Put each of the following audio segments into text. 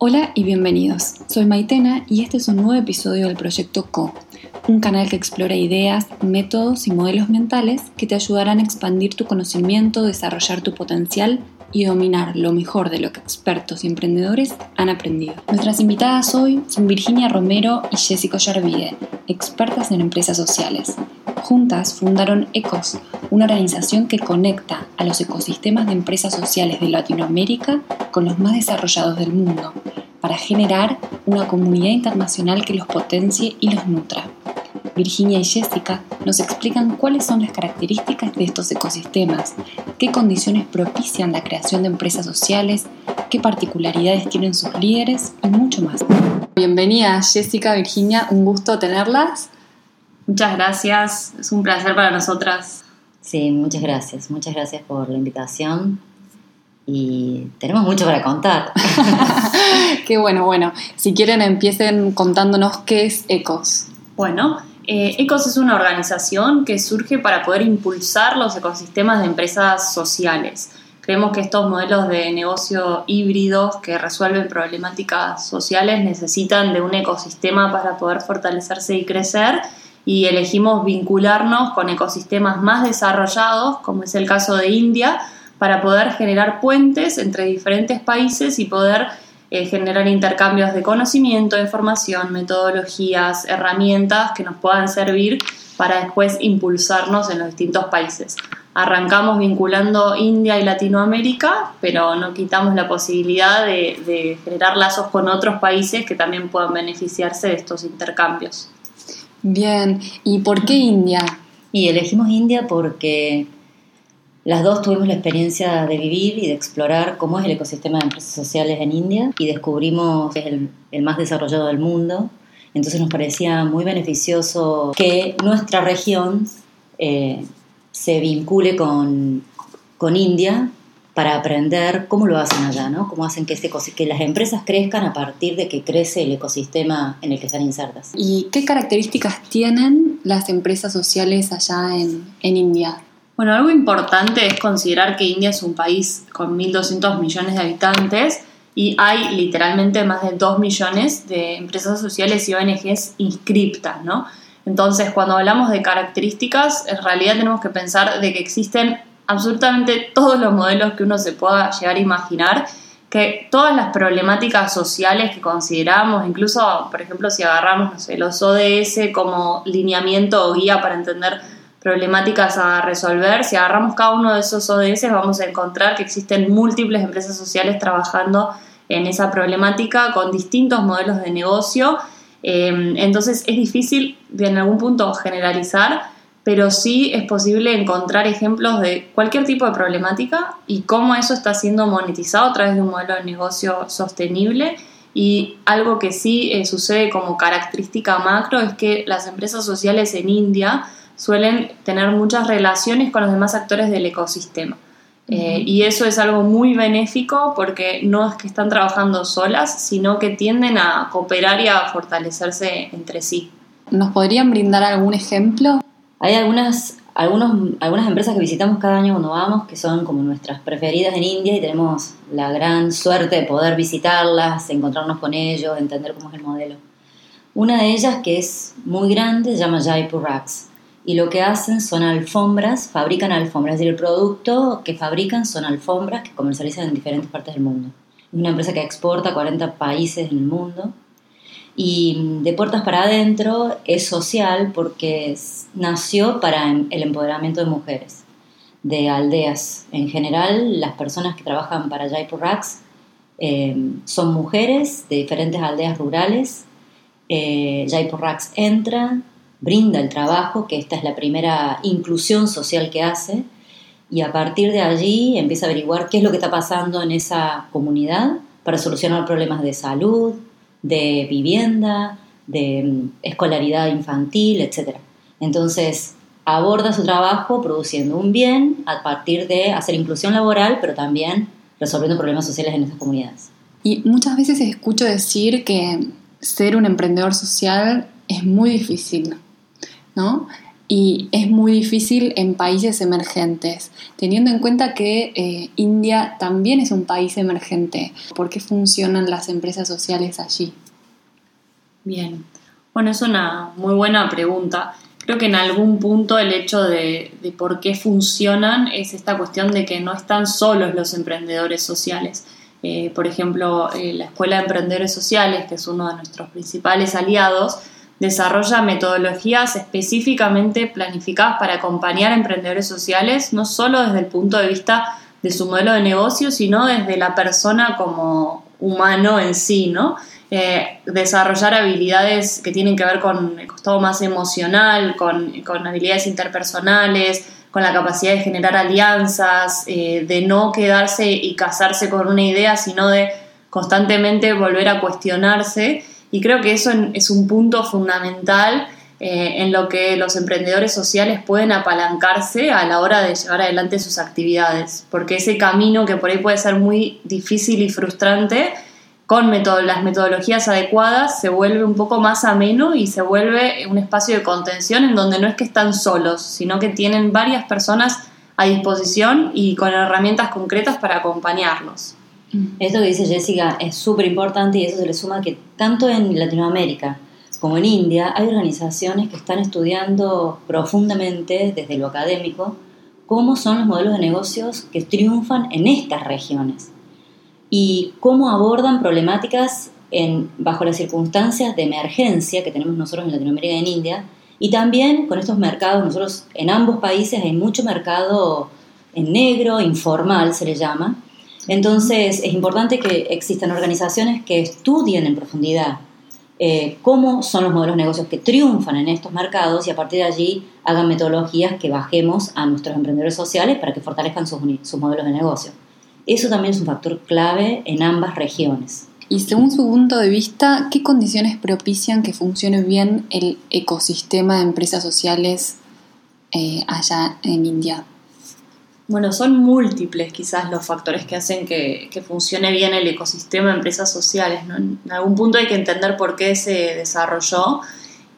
Hola y bienvenidos. Soy Maitena y este es un nuevo episodio del proyecto Co, un canal que explora ideas, métodos y modelos mentales que te ayudarán a expandir tu conocimiento, desarrollar tu potencial y dominar lo mejor de lo que expertos y emprendedores han aprendido. Nuestras invitadas hoy son Virginia Romero y Jessica Yarvide, expertas en empresas sociales. Juntas fundaron ECOS, una organización que conecta a los ecosistemas de empresas sociales de Latinoamérica con los más desarrollados del mundo, para generar una comunidad internacional que los potencie y los nutra. Virginia y Jessica nos explican cuáles son las características de estos ecosistemas, qué condiciones propician la creación de empresas sociales, qué particularidades tienen sus líderes y mucho más. Bienvenida Jessica, Virginia, un gusto tenerlas. Muchas gracias, es un placer para nosotras. Sí, muchas gracias, muchas gracias por la invitación y tenemos mucho para contar. Qué bueno, bueno, si quieren empiecen contándonos qué es ECOS. Bueno, eh, ECOS es una organización que surge para poder impulsar los ecosistemas de empresas sociales. Creemos que estos modelos de negocio híbridos que resuelven problemáticas sociales necesitan de un ecosistema para poder fortalecerse y crecer y elegimos vincularnos con ecosistemas más desarrollados, como es el caso de India, para poder generar puentes entre diferentes países y poder eh, generar intercambios de conocimiento, de información, metodologías, herramientas que nos puedan servir para después impulsarnos en los distintos países. Arrancamos vinculando India y Latinoamérica, pero no quitamos la posibilidad de, de generar lazos con otros países que también puedan beneficiarse de estos intercambios. Bien, ¿y por qué India? Y elegimos India porque las dos tuvimos la experiencia de vivir y de explorar cómo es el ecosistema de empresas sociales en India y descubrimos que es el, más desarrollado del mundo. Entonces nos parecía muy beneficioso que nuestra región eh, se vincule con, con India para aprender cómo lo hacen allá, ¿no? Cómo hacen que, este, que las empresas crezcan a partir de que crece el ecosistema en el que están insertas. ¿Y qué características tienen las empresas sociales allá en, en India? Bueno, algo importante es considerar que India es un país con 1.200 millones de habitantes y hay literalmente más de 2 millones de empresas sociales y ONGs inscriptas, ¿no? Entonces, cuando hablamos de características, en realidad tenemos que pensar de que existen absolutamente todos los modelos que uno se pueda llegar a imaginar, que todas las problemáticas sociales que consideramos, incluso, por ejemplo, si agarramos los ODS como lineamiento o guía para entender problemáticas a resolver, si agarramos cada uno de esos ODS vamos a encontrar que existen múltiples empresas sociales trabajando en esa problemática con distintos modelos de negocio. Eh, entonces es difícil en algún punto generalizar, pero sí es posible encontrar ejemplos de cualquier tipo de problemática y cómo eso está siendo monetizado a través de un modelo de negocio sostenible. Y algo que sí eh, sucede como característica macro es que las empresas sociales en India suelen tener muchas relaciones con los demás actores del ecosistema. Eh, y eso es algo muy benéfico porque no es que están trabajando solas, sino que tienden a cooperar y a fortalecerse entre sí. ¿Nos podrían brindar algún ejemplo? Hay algunas, algunos, algunas empresas que visitamos cada año cuando vamos que son como nuestras preferidas en India y tenemos la gran suerte de poder visitarlas, encontrarnos con ellos, entender cómo es el modelo. Una de ellas que es muy grande se llama Jaipur Racks y lo que hacen son alfombras, fabrican alfombras, es decir, el producto que fabrican son alfombras que comercializan en diferentes partes del mundo. Es una empresa que exporta a 40 países en el mundo y de puertas para adentro es social porque nació para em, el empoderamiento de mujeres, de aldeas. En general, las personas que trabajan para Jaipur Racks em, son mujeres de diferentes aldeas rurales. Eh, Jaipur Racks entra, brinda el trabajo, que esta es la primera inclusión social que hace, y a partir de allí empieza a averiguar qué es lo que está pasando en esa comunidad para solucionar problemas de salud, de vivienda, de escolaridad infantil, etc. Entonces, aborda su trabajo produciendo un bien a partir de hacer inclusión laboral, pero también resolviendo problemas sociales en estas comunidades. Y muchas veces escucho decir que ser un emprendedor social es muy difícil, ¿no? Y es muy difícil en países emergentes, teniendo en cuenta que eh, India también es un país emergente. ¿Por qué funcionan las empresas sociales allí? Bien, bueno, es una muy buena pregunta. Creo que en algún punto el hecho de, por qué funcionan es esta cuestión de que no están solos los emprendedores sociales. Eh, por ejemplo, eh, la Escuela de Emprendedores Sociales, que es uno de nuestros principales aliados, desarrolla metodologías específicamente planificadas para acompañar a emprendedores sociales, no solo desde el punto de vista de su modelo de negocio, sino desde la persona como humano en sí, ¿no? Eh, desarrollar habilidades que tienen que ver con el costado más emocional, con, habilidades interpersonales, con la capacidad de generar alianzas, eh, de no quedarse y casarse con una idea, sino de constantemente volver a cuestionarse y creo que eso es un punto fundamental eh, en lo que los emprendedores sociales pueden apalancarse a la hora de llevar adelante sus actividades, porque ese camino que por ahí puede ser muy difícil y frustrante, con las metodologías adecuadas se vuelve un poco más ameno y se vuelve un espacio de contención en donde no es que están solos, sino que tienen varias personas a disposición y con herramientas concretas para acompañarlos. Esto que dice Jessica es súper importante y eso se le suma que tanto en Latinoamérica como en India hay organizaciones que están estudiando profundamente desde lo académico cómo son los modelos de negocios que triunfan en estas regiones y cómo abordan problemáticas bajo las circunstancias de emergencia que tenemos nosotros en Latinoamérica y en India y también con estos mercados, nosotros en ambos países hay mucho mercado en negro, informal se le llama, entonces, es importante que existan organizaciones que estudien en profundidad eh, cómo son los modelos de negocios que triunfan en estos mercados y a partir de allí hagan metodologías que bajemos a nuestros emprendedores sociales para que fortalezcan sus, modelos de negocio. Eso también es un factor clave en ambas regiones. Y según su punto de vista, ¿qué condiciones propician que funcione bien el ecosistema de empresas sociales eh, allá en India? Bueno, son múltiples quizás los factores que hacen que, funcione bien el ecosistema de empresas sociales. En algún punto hay que entender por qué se desarrolló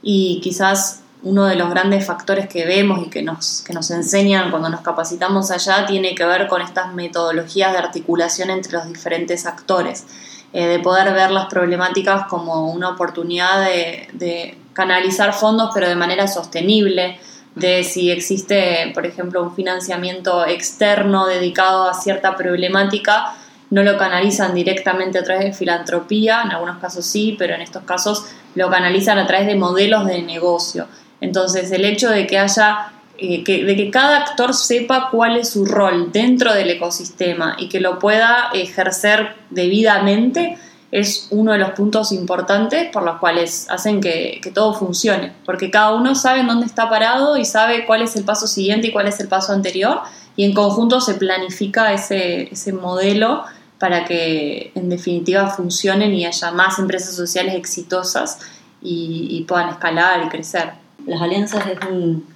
y quizás uno de los grandes factores que vemos y que nos, que nos enseñan cuando nos capacitamos allá tiene que ver con estas metodologías de articulación entre los diferentes actores, eh, de poder ver las problemáticas como una oportunidad de canalizar fondos pero de manera sostenible, de si existe, por ejemplo, un financiamiento externo dedicado a cierta problemática, no lo canalizan directamente a través de filantropía, en algunos casos sí, pero en estos casos lo canalizan a través de modelos de negocio. Entonces, el hecho de que haya, eh, de que cada actor sepa cuál es su rol dentro del ecosistema y que lo pueda ejercer debidamente, es uno de los puntos importantes por los cuales hacen que, todo funcione, porque cada uno sabe en dónde está parado y sabe cuál es el paso siguiente y cuál es el paso anterior, y en conjunto se planifica ese, ese modelo para que en definitiva funcionen y haya más empresas sociales exitosas y, puedan escalar y crecer. Las alianzas es un,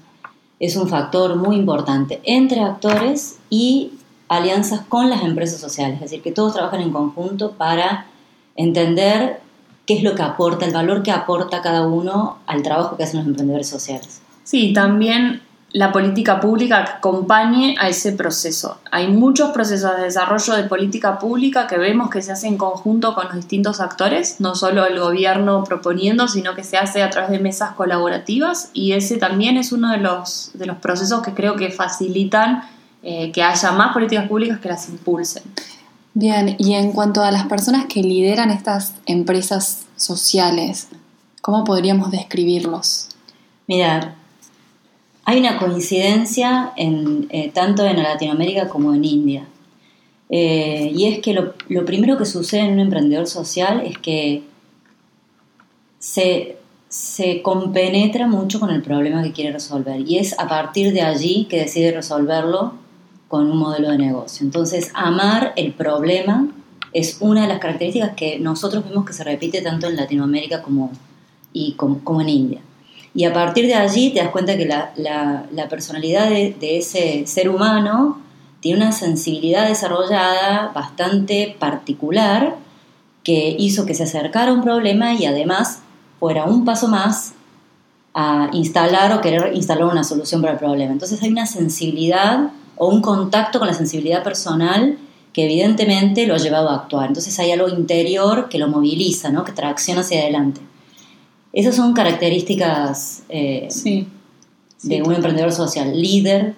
es un factor muy importante entre actores y alianzas con las empresas sociales, es decir, que todos trabajan en conjunto para entender qué es lo que aporta, el valor que aporta cada uno al trabajo que hacen los emprendedores sociales. Sí, también la política pública que acompañe a ese proceso. Hay muchos procesos de desarrollo de política pública que vemos que se hacen en conjunto con los distintos actores, no solo el gobierno proponiendo, sino que se hace a través de mesas colaborativas y ese también es uno de los, de los procesos que creo que facilitan eh, que haya más políticas públicas que las impulsen. Bien, y en cuanto a las personas que lideran estas empresas sociales, ¿cómo podríamos describirlos? Mira, hay una coincidencia en, eh, tanto en Latinoamérica como en India. Eh, y es que lo, lo, primero que sucede en un emprendedor social es que se, se compenetra mucho con el problema que quiere resolver. Y es a partir de allí que decide resolverlo con un modelo de negocio. Entonces, amar el problema es una de las características que nosotros vemos que se repite tanto en Latinoamérica como, y como, en India. Y a partir de allí te das cuenta que la, la, personalidad de, de, ese ser humano tiene una sensibilidad desarrollada bastante particular que hizo que se acercara a un problema y además fuera un paso más a instalar o querer instalar una solución para el problema. Entonces hay una sensibilidad o un contacto con la sensibilidad personal que evidentemente lo ha llevado a actuar. Entonces hay algo interior que lo moviliza, ¿no? que tracciona hacia adelante. Esas son características eh, de un emprendedor social, líder.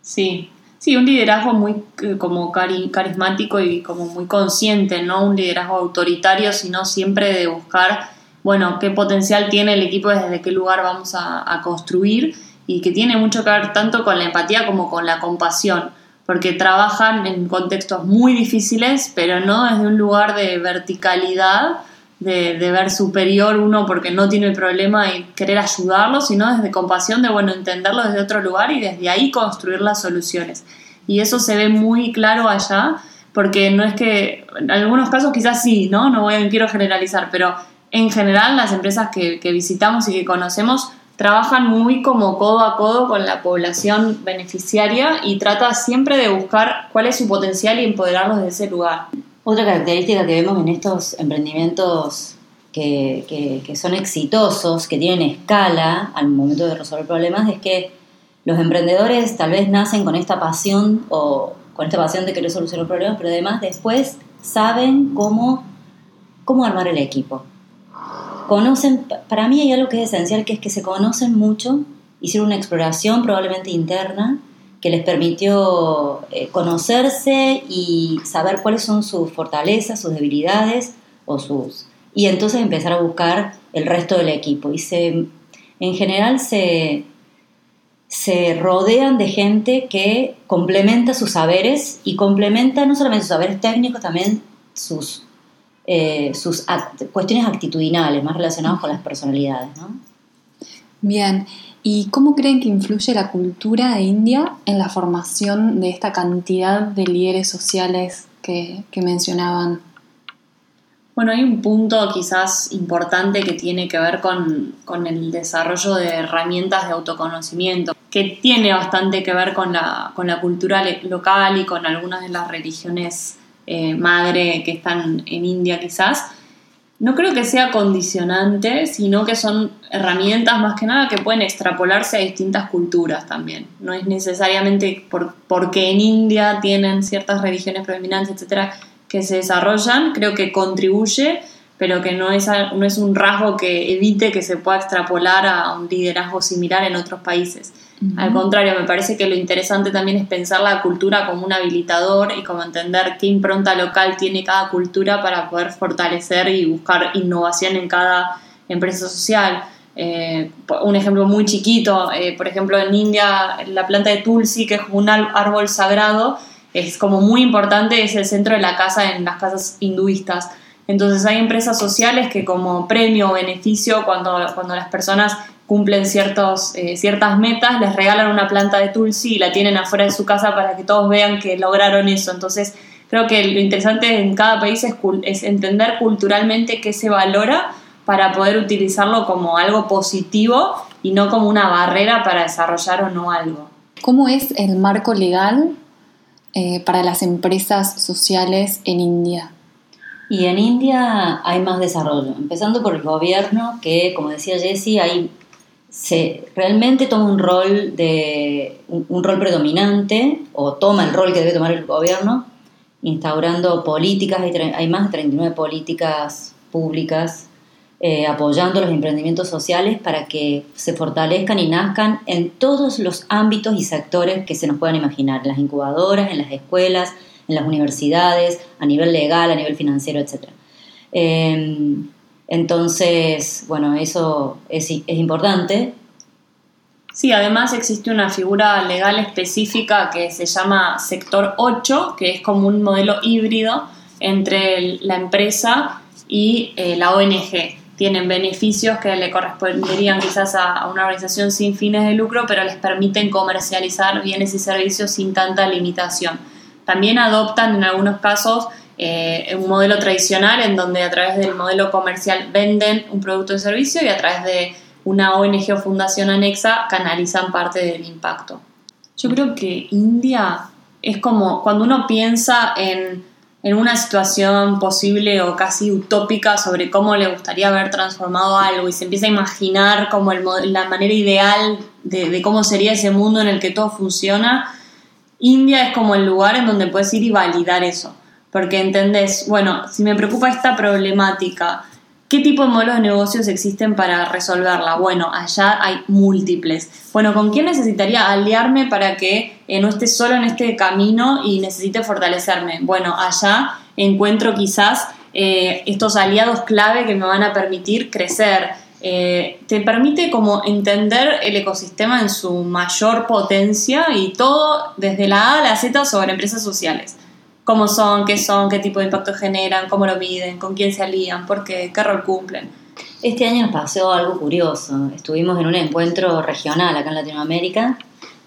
Sí, sí, un liderazgo muy eh, como carismático y como muy consciente, no un liderazgo autoritario, sino siempre de buscar, bueno, qué potencial tiene el equipo, desde qué lugar vamos a construir y que tiene mucho que ver tanto con la empatía como con la compasión, porque trabajan en contextos muy difíciles, pero no desde un lugar de verticalidad, de, ver superior uno porque no tiene el problema y querer ayudarlo, sino desde compasión de, bueno, entenderlo desde otro lugar y desde ahí construir las soluciones. Y eso se ve muy claro allá, porque no es que, en algunos casos quizás sí, ¿no? No quiero generalizar, pero en general las empresas que, que visitamos y que conocemos trabajan muy como codo a codo con la población beneficiaria y trata siempre de buscar cuál es su potencial y empoderarlos de ese lugar. Otra característica que vemos en estos emprendimientos que, que, son exitosos, que tienen escala al momento de resolver problemas, es que los emprendedores tal vez nacen con esta pasión o con esta pasión de querer solucionar problemas, pero además después saben cómo, cómo armar el equipo conocen, para mí hay algo que es esencial, que es que se conocen mucho, hicieron una exploración probablemente interna que les permitió eh, conocerse y saber cuáles son sus fortalezas, sus debilidades o sus y entonces empezar a buscar el resto del equipo. Y se en general se se rodean de gente que complementa sus saberes y complementa no solamente sus saberes técnicos, también sus eh, sus cuestiones actitudinales más relacionadas con las personalidades. ¿no? Bien, ¿y cómo creen que influye la cultura de India en la formación de esta cantidad de líderes sociales que, que mencionaban? Bueno, hay un punto quizás importante que tiene que ver con, con, el desarrollo de herramientas de autoconocimiento, que tiene bastante que ver con la, con la cultura local y con algunas de las religiones eh, madre que están en India quizás, no creo que sea condicionante, sino que son herramientas más que nada que pueden extrapolarse a distintas culturas también. No es necesariamente porque en India tienen ciertas religiones predominantes, etcétera, que se desarrollan, creo que contribuye, pero que no es, no es un rasgo que evite que se pueda extrapolar a un liderazgo similar en otros países. Al contrario, me parece que lo interesante también es pensar la cultura como un habilitador y como entender qué impronta local tiene cada cultura para poder fortalecer y buscar innovación en cada empresa social. Eh, un ejemplo muy chiquito, eh, por ejemplo en India la planta de Tulsi, que es un árbol sagrado, es como muy importante, es el centro de la casa en las casas hinduistas. Entonces hay empresas sociales que como premio o beneficio cuando, cuando las personas cumplen ciertos, eh, ciertas metas, les regalan una planta de tulsi y la tienen afuera de su casa para que todos vean que lograron eso. Entonces, creo que lo interesante en cada país es, es entender culturalmente qué se valora para poder utilizarlo como algo positivo y no como una barrera para desarrollar o no algo. ¿Cómo es el marco legal eh, para las empresas sociales en India? Y en India hay más desarrollo, empezando por el gobierno, que como decía Jessie, hay se realmente toma un rol de un, rol predominante o toma el rol que debe tomar el gobierno instaurando políticas hay, más de 39 políticas públicas eh, apoyando los emprendimientos sociales para que se fortalezcan y nazcan en todos los ámbitos y sectores que se nos puedan imaginar, en las incubadoras, en las escuelas, en las universidades, a nivel legal, a nivel financiero, etc. Entonces, bueno, eso es, importante. Sí, además existe una figura legal específica que se llama sector 8, que es como un modelo híbrido entre la empresa y eh, la ONG. Tienen beneficios que le corresponderían quizás a, una organización sin fines de lucro, pero les permiten comercializar bienes y servicios sin tanta limitación. También adoptan en algunos casos eh, un modelo tradicional en donde a través del modelo comercial venden un producto o servicio y a través de una ONG o fundación anexa canalizan parte del impacto. Yo creo que India es como cuando uno piensa en en una situación posible o casi utópica sobre cómo le gustaría haber transformado algo y se empieza a imaginar como el, la manera ideal de, de, cómo sería ese mundo en el que todo funciona, India es como el lugar en donde puedes ir y validar eso. Porque entendés, bueno, si me preocupa esta problemática, ¿Qué tipo de modelos de negocios existen para resolverla? Bueno, allá hay múltiples. Bueno, ¿con quién necesitaría aliarme para que eh, no esté solo en este camino y necesite fortalecerme? Bueno, allá encuentro quizás eh, estos aliados clave que me van a permitir crecer. Eh, te permite como entender el ecosistema en su mayor potencia y todo desde la A a la Z sobre empresas sociales cómo son, qué son, qué tipo de impacto generan, cómo lo miden, con quién se alían, por qué, qué rol cumplen. Este año nos pasó algo curioso. Estuvimos en un encuentro regional acá en Latinoamérica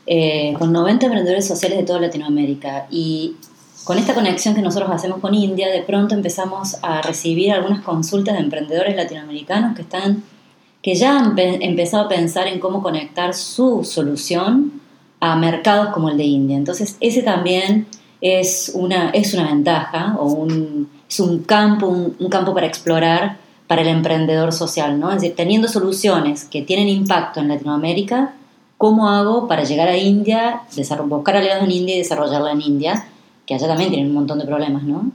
eh, con 90 emprendedores sociales de toda Latinoamérica y con esta conexión que nosotros hacemos con India, de pronto empezamos a recibir algunas consultas de emprendedores latinoamericanos que están que ya han empezado a pensar en cómo conectar su solución a mercados como el de India. Entonces, ese también es una, es una ventaja o un, es un campo, un, campo para explorar para el emprendedor social, ¿no? Es decir, teniendo soluciones que tienen impacto en Latinoamérica, ¿cómo hago para llegar a India, buscar aliados en India y desarrollarla en India? Que allá también tienen un montón de problemas, ¿no?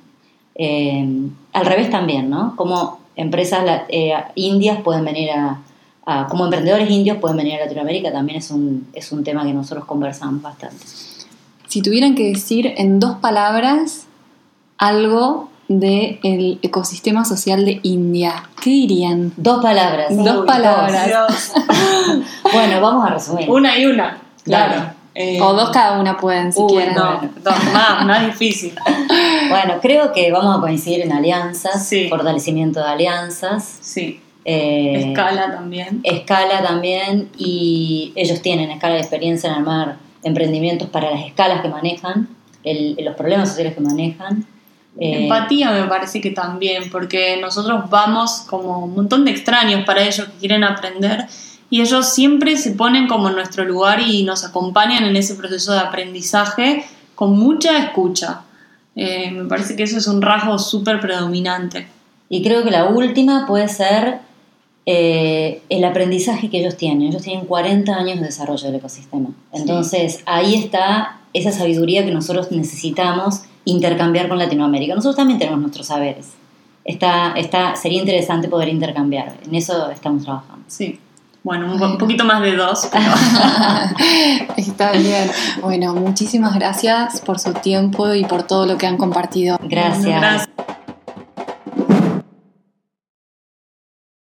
Eh, al revés también, ¿no? Como empresas eh, indias pueden venir a, como emprendedores indios pueden venir a Latinoamérica, también es un, es un tema que nosotros conversamos bastante si tuvieran que decir en dos palabras algo del ecosistema social de India, ¿qué dirían? Dos palabras. Dos palabras. bueno, vamos a resumir. Una y una, claro. Eh, o dos cada una pueden, si quieren. No, dos más, más difícil. bueno, creo que vamos a coincidir en alianzas, fortalecimiento de alianzas. Sí. Eh, escala también. Escala también, y ellos tienen escala de experiencia en armar emprendimientos para las escalas que manejan, los problemas sociales que manejan. Eh, Empatía me parece que también, porque nosotros vamos como un montón de extraños para ellos que quieren aprender y ellos siempre se ponen como en nuestro lugar y nos acompañan en ese proceso de aprendizaje con mucha escucha. Eh, me parece que eso es un rasgo súper predominante. Y creo que la última puede ser eh, el aprendizaje que ellos tienen. Ellos tienen 40 años de desarrollo del ecosistema. Entonces, ahí está esa sabiduría que nosotros necesitamos intercambiar con Latinoamérica. Nosotros también tenemos nuestros saberes. Está, está, sería interesante poder intercambiar. En eso estamos trabajando. Sí. Bueno, un, poquito más de dos. Está bien. Bueno, muchísimas gracias por su tiempo y por todo lo que han compartido. gracias.